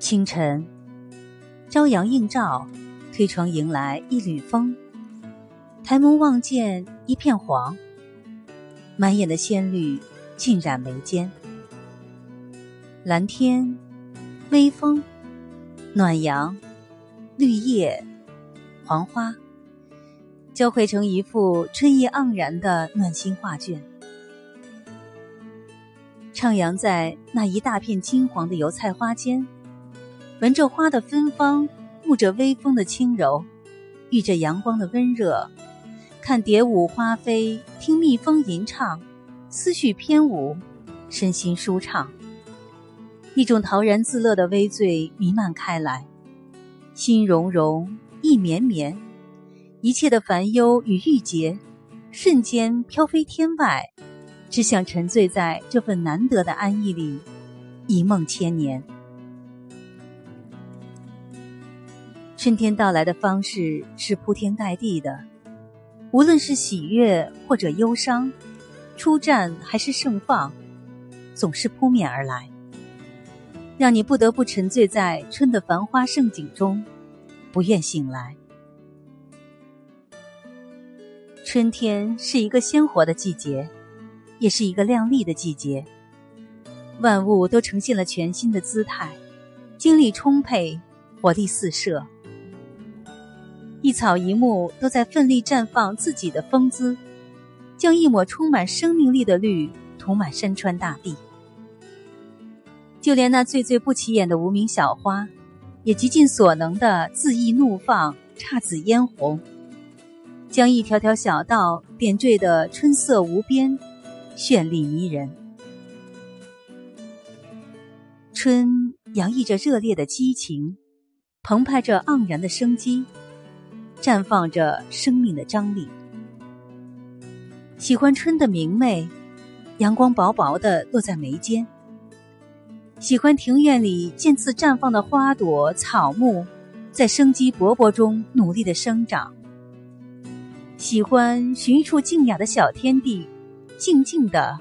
清晨，朝阳映照，推窗迎来一缕风。抬眸望见一片黄，满眼的鲜绿浸染眉间。蓝天，微风，暖阳，绿叶，黄花，交汇成一幅春意盎然的暖心画卷。徜徉在那一大片金黄的油菜花间，闻着花的芬芳，沐着微风的轻柔，遇着阳光的温热，看蝶舞花飞，听蜜蜂吟唱，思绪翩舞，身心舒畅。一种陶然自乐的微醉弥漫开来，心融融，意绵绵，一切的烦忧与郁结，瞬间飘飞天外。只想沉醉在这份难得的安逸里，一梦千年。春天到来的方式是铺天盖地的，无论是喜悦或者忧伤，出战还是盛放，总是扑面而来，让你不得不沉醉在春的繁花盛景中，不愿醒来。春天是一个鲜活的季节。也是一个亮丽的季节，万物都呈现了全新的姿态，精力充沛，活力四射，一草一木都在奋力绽放自己的风姿，将一抹充满生命力的绿涂满山川大地。就连那最最不起眼的无名小花，也极尽所能的恣意怒放，姹紫嫣红，将一条条小道点缀的春色无边。绚丽迷人，春洋溢着热烈的激情，澎湃着盎然的生机，绽放着生命的张力。喜欢春的明媚，阳光薄薄的落在眉间。喜欢庭院里渐次绽放的花朵草木，在生机勃勃中努力的生长。喜欢寻一处静雅的小天地。静静的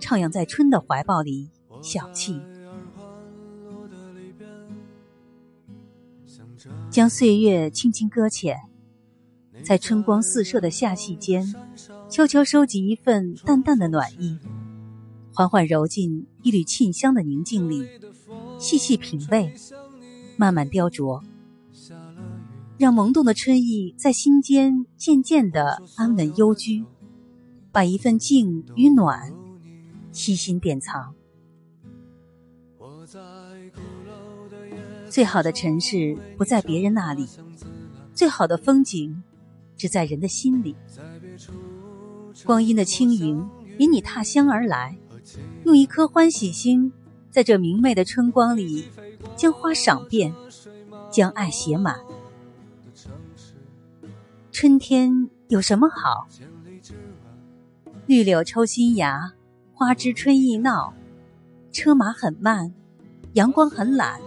徜徉在春的怀抱里，小憩，将岁月轻轻搁浅，在春光四射的夏隙间，悄悄收集一份淡淡的暖意，缓缓揉进一缕沁香的宁静里，细细品味，慢慢雕琢，让萌动的春意在心间渐渐的安稳幽居。把一份静与暖悉心典藏我在。最好的城市不在别人那里，最好的风景只在人的心里。光阴的轻盈引你踏香而来，用一颗欢喜心，在这明媚的春光里，将花赏遍，将爱写满。春天有什么好？绿柳抽新芽，花枝春意闹，车马很慢，阳光很懒，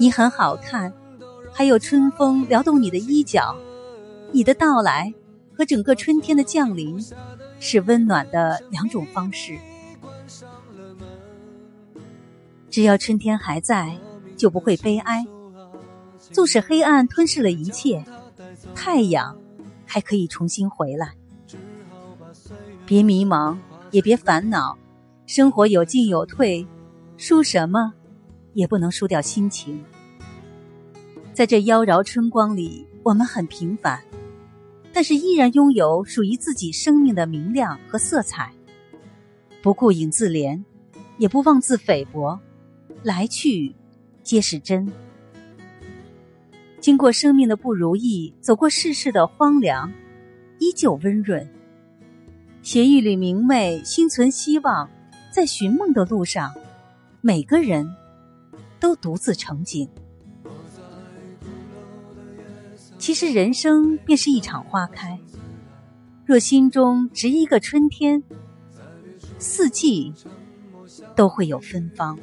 你很好看，还有春风撩动你的衣角。你的到来和整个春天的降临，是温暖的两种方式。只要春天还在，就不会悲哀。纵使黑暗吞噬了一切，太阳还可以重新回来。别迷茫，也别烦恼，生活有进有退，输什么也不能输掉心情。在这妖娆春光里，我们很平凡，但是依然拥有属于自己生命的明亮和色彩。不顾影自怜，也不妄自菲薄，来去皆是真。经过生命的不如意，走过世事的荒凉，依旧温润。携一缕明媚，心存希望，在寻梦的路上，每个人都独自成景。其实人生便是一场花开，若心中执一个春天，四季都会有芬芳。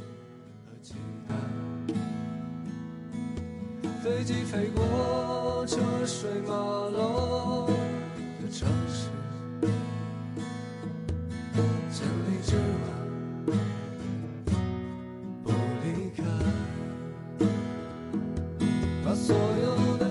飞机飞过车水马龙